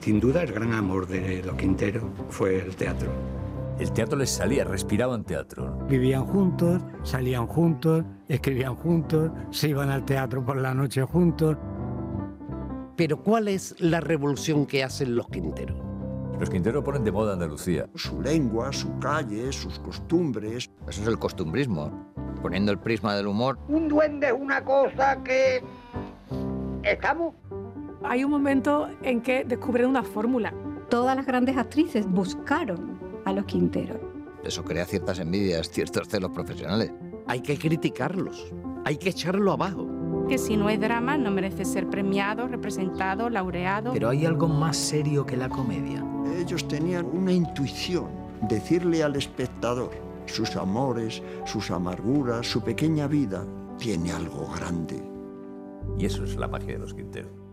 Sin duda el gran amor de los Quinteros fue el teatro. El teatro les salía, respiraban teatro. Vivían juntos, salían juntos, escribían juntos, se iban al teatro por la noche juntos. Pero ¿cuál es la revolución que hacen los Quinteros? Los Quinteros ponen de moda Andalucía. Su lengua, su calle, sus costumbres. Eso es el costumbrismo, poniendo el prisma del humor. Un duende es una cosa que... ¿Estamos? Hay un momento en que descubren una fórmula. Todas las grandes actrices buscaron a los Quinteros. Eso crea ciertas envidias, ciertos celos profesionales. Hay que criticarlos, hay que echarlo abajo. Que si no es drama no merece ser premiado, representado, laureado. Pero hay algo más serio que la comedia. Ellos tenían una intuición, decirle al espectador sus amores, sus amarguras, su pequeña vida, tiene algo grande. Y eso es la magia de los Quinteros.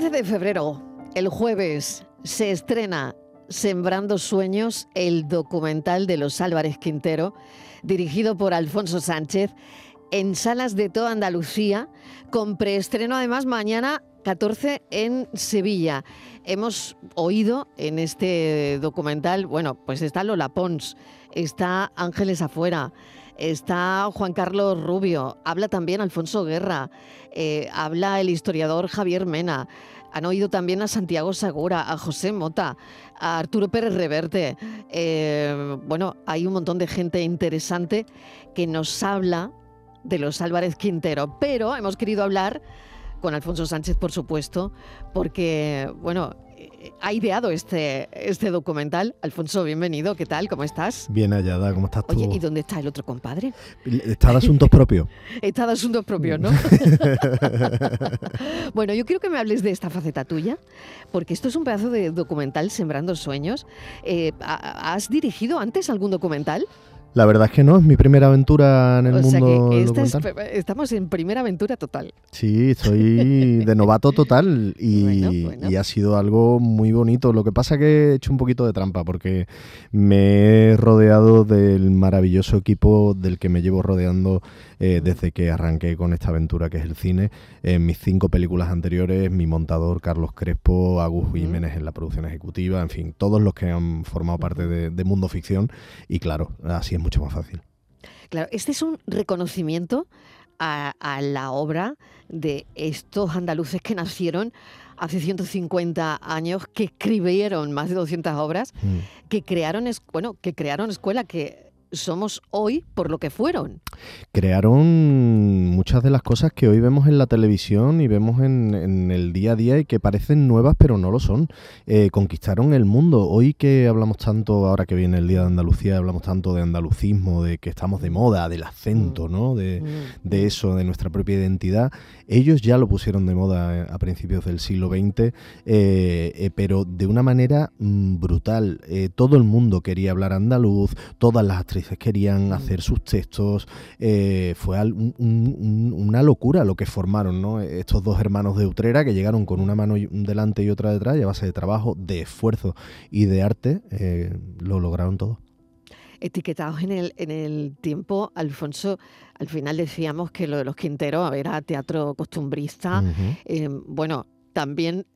15 de febrero, el jueves, se estrena Sembrando Sueños, el documental de los Álvarez Quintero, dirigido por Alfonso Sánchez, en salas de toda Andalucía, con preestreno además mañana 14 en Sevilla. Hemos oído en este documental, bueno, pues está Lola Pons, está Ángeles Afuera, está Juan Carlos Rubio, habla también Alfonso Guerra, eh, habla el historiador Javier Mena. Han oído también a Santiago Segura, a José Mota, a Arturo Pérez Reverte. Eh, bueno, hay un montón de gente interesante que nos habla de los Álvarez Quintero, pero hemos querido hablar con Alfonso Sánchez, por supuesto, porque, bueno, ha ideado este, este documental. Alfonso, bienvenido, ¿qué tal? ¿Cómo estás? Bien hallada, ¿cómo estás tú? Oye, ¿y dónde está el otro compadre? Está de asuntos propios. está de asuntos propios, ¿no? bueno, yo quiero que me hables de esta faceta tuya, porque esto es un pedazo de documental Sembrando Sueños. Eh, ¿Has dirigido antes algún documental? La verdad es que no, es mi primera aventura en el o mundo. Sea que estamos en primera aventura total. Sí, estoy de novato total y, ha sido algo muy bonito. Lo que pasa es que he hecho un poquito de trampa porque me he rodeado del maravilloso equipo del que me llevo rodeando eh, desde que arranqué con esta aventura que es el cine. En mis cinco películas anteriores, mi montador Carlos Crespo, Agus Jiménez en la producción ejecutiva, en fin, todos los que han formado parte de, de Mundo Ficción y claro, así es mucho más fácil. Claro, este es un reconocimiento a, la obra de estos andaluces que nacieron hace 150 años, que escribieron más de 200 obras, mm. que crearon, bueno, que crearon escuela, que somos hoy por lo que fueron. Crearon muchas de las cosas que hoy vemos en la televisión y vemos en, el día a día y que parecen nuevas pero no lo son. Eh, conquistaron el mundo. Hoy que hablamos tanto, ahora que viene el Día de Andalucía, hablamos tanto de andalucismo, de que estamos de moda, del acento, mm. ¿no? De, mm. de eso, de nuestra propia identidad. Ellos ya lo pusieron de moda eh, a principios del siglo XX, eh, pero de una manera mm, brutal. todo el mundo quería hablar andaluz, todas las actrices querían mm. hacer sus textos. Eh, fue una locura lo que formaron ¿no? estos dos hermanos de Utrera que llegaron con una mano delante y otra detrás y a base de trabajo, de esfuerzo y de arte eh, lo lograron todo etiquetados en el, en el tiempo, Alfonso, al final decíamos que lo de los Quinteros era teatro costumbrista. Eh, bueno, también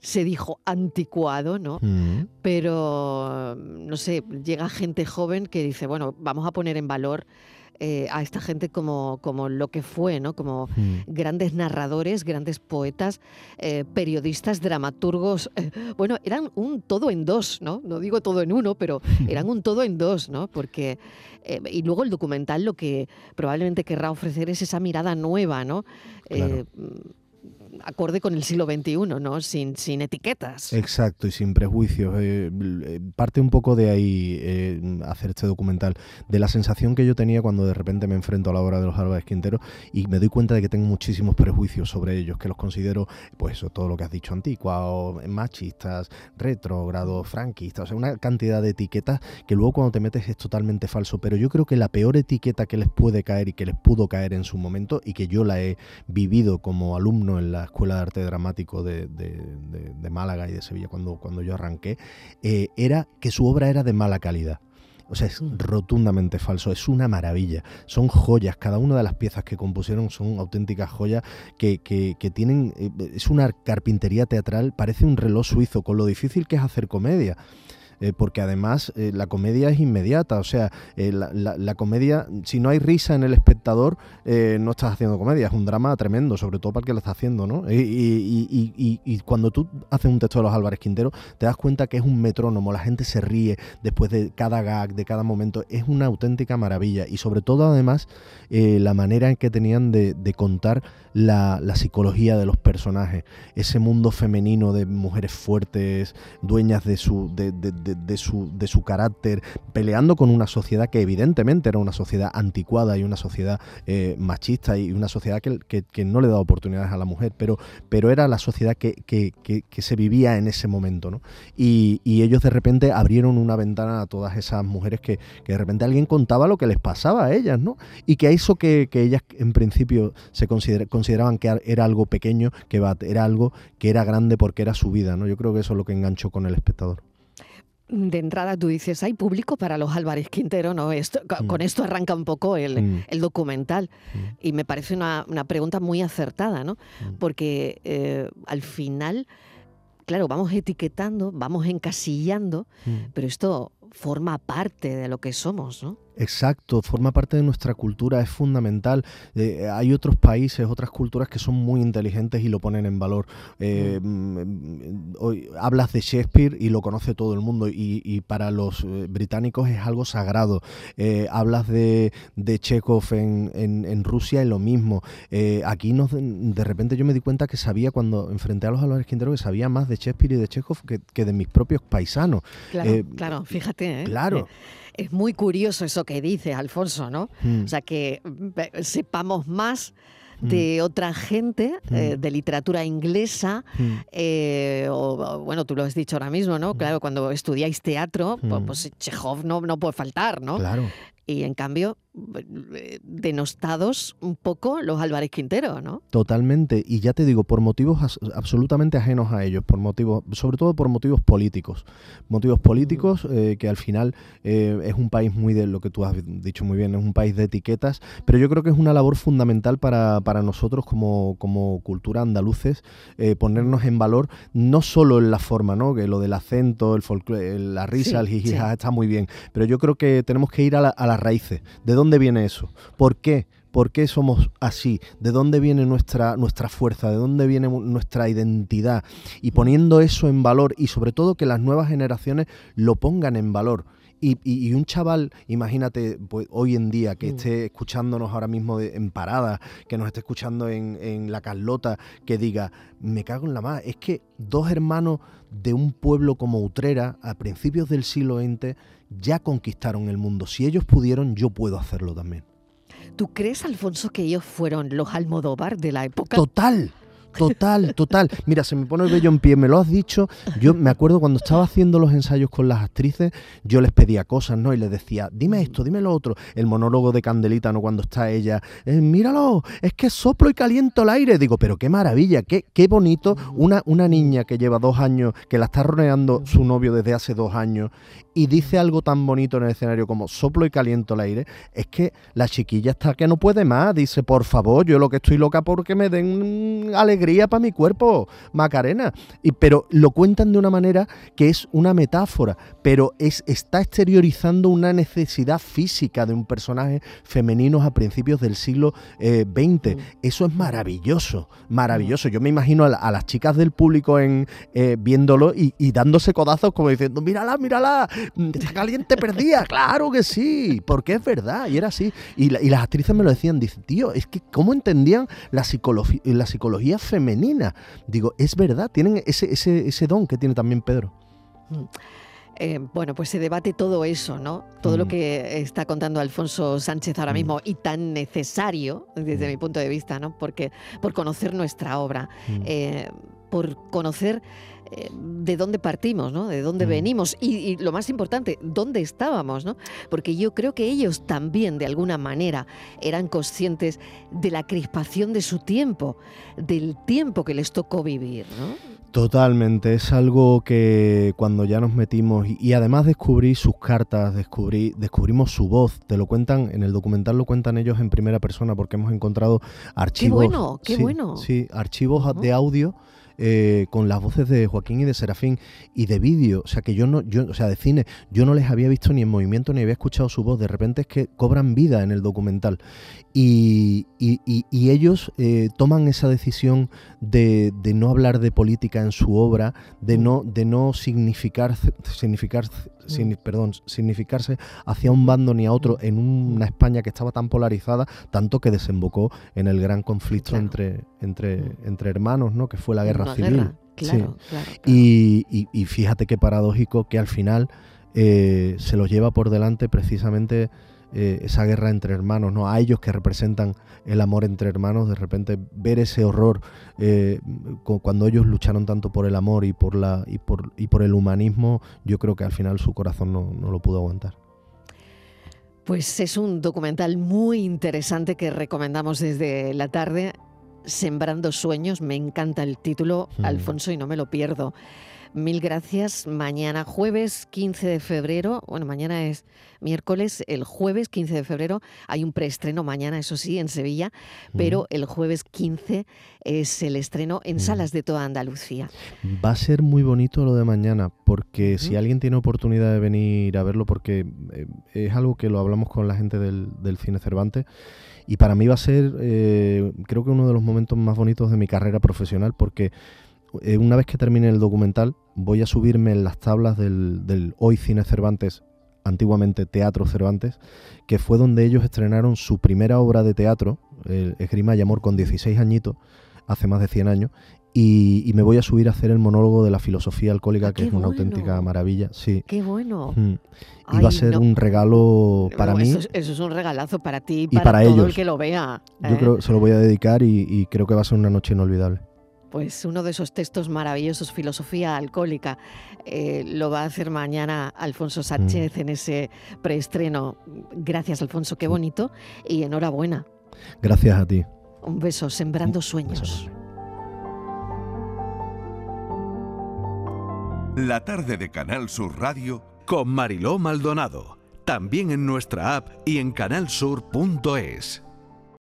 se dijo anticuado, ¿no? Mm. Pero, no sé, llega gente joven que dice, bueno, vamos a poner en valor eh, a esta gente como, como lo que fue, ¿no? Como mm. grandes narradores, grandes poetas, eh, periodistas, dramaturgos. Eh, bueno, eran un todo en dos, ¿no? No digo todo en uno, pero eran un todo en dos, ¿no? Porque, y luego el documental lo que probablemente querrá ofrecer es esa mirada nueva, ¿no? Acorde con el siglo XXI, ¿no? Sin, sin etiquetas. Exacto, y sin prejuicios. Eh, eh, parte un poco de ahí eh, hacer este documental, de la sensación que yo tenía cuando de repente me enfrento a la obra de los Álvarez Quintero y me doy cuenta de que tengo muchísimos prejuicios sobre ellos, que los considero, pues eso, todo lo que has dicho, anticuados, machistas, retrógrados, franquistas, o sea, una cantidad de etiquetas que luego cuando te metes es totalmente falso, pero yo creo que la peor etiqueta que les puede caer y que les pudo caer en su momento y que yo la he vivido como alumno en la Escuela de Arte Dramático de, Málaga y de Sevilla cuando, cuando yo arranqué, eh, era que su obra era de mala calidad. O sea, es rotundamente falso, es una maravilla. Son joyas, cada una de las piezas que compusieron son auténticas joyas que, que, que tienen... eh, Es una carpintería teatral, parece un reloj suizo, con lo difícil que es hacer comedia. Eh, porque además eh, la comedia es inmediata, o sea, eh, la, comedia, si no hay risa en el espectador, no estás haciendo comedia, es un drama tremendo, sobre todo para el que lo está haciendo, ¿no? Y, cuando tú haces un texto de los Álvarez Quintero, te das cuenta que es un metrónomo, la gente se ríe después de cada gag, de cada momento, es una auténtica maravilla y sobre todo además la manera en que tenían de, de contar la, la psicología de los personajes, ese mundo femenino de mujeres fuertes, dueñas de su, de, de- de- su, de su carácter, peleando con una sociedad que evidentemente era una sociedad anticuada y una sociedad eh, machista y una sociedad que, que- no le da oportunidades a la mujer, pero, pero era la sociedad que, que- se vivía en ese momento. ¿no? Y, y ellos de repente abrieron una ventana a todas esas mujeres que, de repente alguien contaba lo que les pasaba a ellas, ¿no? Y que eso que, ellas en principio se consider- consideraban que era algo pequeño, que era algo que era grande porque era su vida, ¿no? Yo creo que eso es lo que enganchó con el espectador. De entrada tú dices, hay público para los Álvarez Quintero, ¿no? Esto, co- Con esto arranca un poco el, Mm. el documental y me parece una, una pregunta muy acertada, ¿no? Porque eh, al final, claro, vamos etiquetando, vamos encasillando, pero esto forma parte de lo que somos, ¿no? Exacto, forma parte de nuestra cultura, es fundamental. Eh, hay otros países, otras culturas que son muy inteligentes y lo ponen en valor. Eh, mm, hoy hablas de Shakespeare y lo conoce todo el mundo y, y para los eh, británicos es algo sagrado. Eh, hablas de, de Chekhov en, en- en Rusia y lo mismo. Aquí nos, de repente yo me di cuenta que sabía cuando enfrenté a los Quintero que sabía más de Shakespeare y de Chekhov que, que de mis propios paisanos. Claro, claro, fíjate, ¿eh? claro. Eh, Es muy curioso eso que dice Alfonso, ¿no? Mm. O sea, que mm, sepamos más de otra gente, eh, Mm. de literatura inglesa, Mm. eh, o, bueno, tú lo has dicho ahora mismo, ¿no? Claro, cuando estudiáis teatro, pues, Mm. pues Chekhov no, no puede faltar, ¿no? Claro. Y en cambio, eh, denostados un poco los Álvarez Quintero, ¿no? Totalmente, y ya te digo, por motivos absolutamente ajenos a ellos, por motivos, sobre todo por motivos políticos. Motivos políticos eh, que al final eh, es un país muy de lo que tú has dicho muy bien, es un país de etiquetas, pero yo creo que es una labor fundamental para, para nosotros como, como cultura andaluces, eh, ponernos en valor, no solo en la forma, ¿no? Que lo del acento, el folclore, la risa, Sí, el jiji, sí. jaja, está muy bien, pero yo creo que tenemos que ir a, la- a raíces. ¿De dónde viene eso? ¿Por qué? ¿Por qué somos así? ¿De dónde viene nuestra, nuestra fuerza? ¿De dónde viene nuestra identidad? Y poniendo eso en valor y sobre todo que las nuevas generaciones lo pongan en valor. Y, y- y un chaval, imagínate, pues, hoy en día, que esté escuchándonos ahora mismo de- en parada, que nos esté escuchando en, en La Carlota, que diga, me cago en la más, es que dos hermanos de un pueblo como Utrera, a principios del siglo XX, ya conquistaron el mundo. Si ellos pudieron, yo puedo hacerlo también. ¿Tú crees, Alfonso, que ellos fueron los Almodóvar de la época? Total. Total, total. Mira, se me pone el vello en pie, me lo has dicho. Yo me acuerdo cuando estaba haciendo los ensayos con las actrices, yo les pedía cosas, ¿no? Y les decía, dime esto, dime lo otro. El monólogo de Candelita, ¿no? Cuando está ella, "Eh, míralo, es que soplo y caliento el aire. Digo, pero qué maravilla, qué, qué bonito. Una, una niña que lleva dos años, que la está rodeando su novio desde hace dos años y dice algo tan bonito en el escenario como soplo y caliento el aire, es que la chiquilla está que no puede más. Dice, por favor, yo lo que estoy loca porque me den alegría para mi cuerpo, Macarena. Y, pero lo cuentan de una manera que es una metáfora, pero es, está exteriorizando una necesidad física de un personaje femenino a principios del siglo eh, XX. Eso es maravilloso, maravilloso. Yo me imagino a, la- a las chicas del público en, eh, viéndolo y, y dándose codazos como diciendo, mírala, mírala, mm, está caliente perdida. Claro que sí, porque es verdad, y era así. Y, la- y las actrices me lo decían, dicen, tío, es que cómo entendían la, psicologi- la psicología femenina. Digo, es verdad, tienen ese, ese, ese don que tiene también Pedro. Eh, bueno, pues se debate todo eso, ¿no? Todo lo que está contando Alfonso Sánchez ahora mismo y tan necesario desde mi punto de vista, ¿no? Porque por conocer nuestra obra, eh, por conocer eh, de dónde partimos, ¿no? De dónde venimos y, y lo más importante, dónde estábamos, ¿no? Porque yo creo que ellos también, de alguna manera, eran conscientes de la crispación de su tiempo, del tiempo que les tocó vivir, ¿no? Totalmente, es algo que cuando ya nos metimos y, y, además descubrí sus cartas, descubrí, descubrimos su voz, te lo cuentan, en el documental lo cuentan ellos en primera persona porque hemos encontrado archivos. Qué bueno, qué sí, bueno. Sí, archivos uh -huh. de audio eh, con las voces de Joaquín y de Serafín y de vídeo, o sea que yo no, yo, o sea, de cine, yo no les había visto ni en movimiento ni había escuchado su voz, de repente es que cobran vida en el documental. Y, y, y, y ellos eh, toman esa decisión de, de, no hablar de política en su obra, de no, de no significar, significar sin, perdón, significarse hacia un bando ni a otro en una España que estaba tan polarizada, tanto que desembocó en el gran conflicto claro. entre, entre, entre hermanos, ¿no? que fue la guerra una civil. Guerra. Claro, sí. claro, y, y, fíjate qué paradójico que al final eh, se los lleva por delante precisamente eh, esa guerra entre hermanos, ¿no? A ellos que representan el amor entre hermanos, de repente ver ese horror eh, cuando ellos lucharon tanto por el amor y por la y por, y por el humanismo, yo creo que al final su corazón no, no lo pudo aguantar. Pues es un documental muy interesante que recomendamos desde la tarde. Sembrando sueños, me encanta el título, mm. Alfonso, y no me lo pierdo. Mil gracias. Mañana jueves 15 de febrero, bueno, mañana es miércoles, el jueves 15 de febrero hay un preestreno mañana, eso sí, en Sevilla, pero el jueves 15 es el estreno en salas de toda Andalucía. Va a ser muy bonito lo de mañana, porque si alguien tiene oportunidad de venir a verlo, porque eh, es algo que lo hablamos con la gente del, del Cine Cervantes, y para mí va a ser, eh, creo que uno de los momentos más bonitos de mi carrera profesional, porque eh, una vez que termine el documental, voy a subirme en las tablas del, del, Hoy Cine Cervantes, antiguamente Teatro Cervantes, que fue donde ellos estrenaron su primera obra de teatro, el Esgrima y Amor, con 16 añitos, hace más de 100 años, y, y, me voy a subir a hacer el monólogo de la filosofía alcohólica, ah, que es una bueno. auténtica maravilla. Sí. ¡Qué bueno! Mm. Y va a ser no. un regalo para No, mí. Eso es, eso es, un regalazo para ti y Y para, todo ellos. el que lo vea. Yo ¿eh? creo se lo voy a dedicar y, y creo que va a ser una noche inolvidable. Pues uno de esos textos maravillosos, filosofía alcohólica, eh, lo va a hacer mañana Alfonso Sánchez Mm. en ese preestreno. Gracias, Alfonso, qué bonito y enhorabuena. Gracias a ti. Un beso, sembrando sueños. La tarde de Canal Sur Radio con Mariló Maldonado. También en nuestra app y en canalsur.es.